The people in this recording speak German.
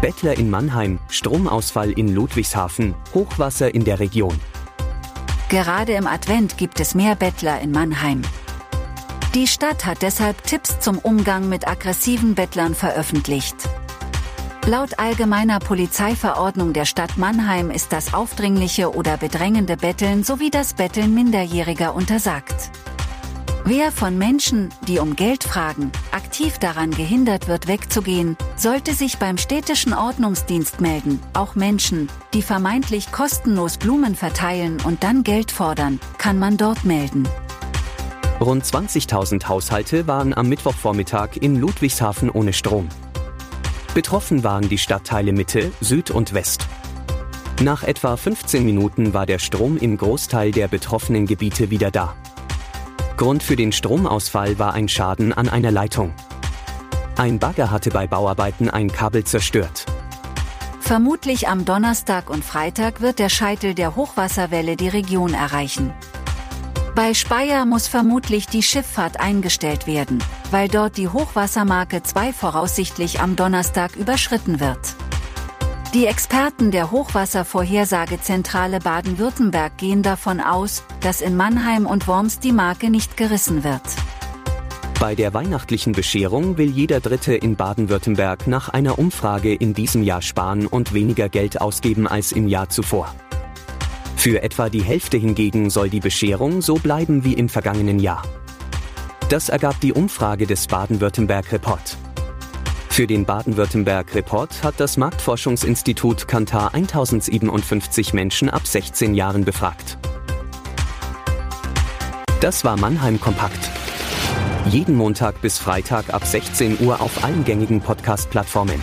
Bettler in Mannheim, Stromausfall in Ludwigshafen, Hochwasser in der Region. Gerade im Advent gibt es mehr Bettler in Mannheim. Die Stadt hat deshalb Tipps zum Umgang mit aggressiven Bettlern veröffentlicht. Laut allgemeiner Polizeiverordnung der Stadt Mannheim ist das aufdringliche oder bedrängende Betteln sowie das Betteln Minderjähriger untersagt. Wer von Menschen, die um Geld fragen, aktiv daran gehindert wird wegzugehen, sollte sich beim städtischen Ordnungsdienst melden. Auch Menschen, die vermeintlich kostenlos Blumen verteilen und dann Geld fordern, kann man dort melden. Rund 20.000 Haushalte waren am Mittwochvormittag in Ludwigshafen ohne Strom. Betroffen waren die Stadtteile Mitte, Süd und West. Nach etwa 15 Minuten war der Strom im Großteil der betroffenen Gebiete wieder da. Grund für den Stromausfall war ein Schaden an einer Leitung. Ein Bagger hatte bei Bauarbeiten ein Kabel zerstört. Vermutlich am Donnerstag und Freitag wird der Scheitel der Hochwasserwelle die Region erreichen. Bei Speyer muss vermutlich die Schifffahrt eingestellt werden, weil dort die Hochwassermarke 2 voraussichtlich am Donnerstag überschritten wird. Die Experten der Hochwasservorhersagezentrale Baden-Württemberg gehen davon aus, dass in Mannheim und Worms die Marke nicht gerissen wird. Bei der weihnachtlichen Bescherung will jeder Dritte in Baden-Württemberg nach einer Umfrage in diesem Jahr sparen und weniger Geld ausgeben als im Jahr zuvor. Für etwa die Hälfte hingegen soll die Bescherung so bleiben wie im vergangenen Jahr. Das ergab die Umfrage des Baden-Württemberg Report. Für den Baden-Württemberg-Report hat das Marktforschungsinstitut Kantar 1057 Menschen ab 16 Jahren befragt. Das war Mannheim Kompakt. Jeden Montag bis Freitag ab 16 Uhr auf allen gängigen Podcast-Plattformen.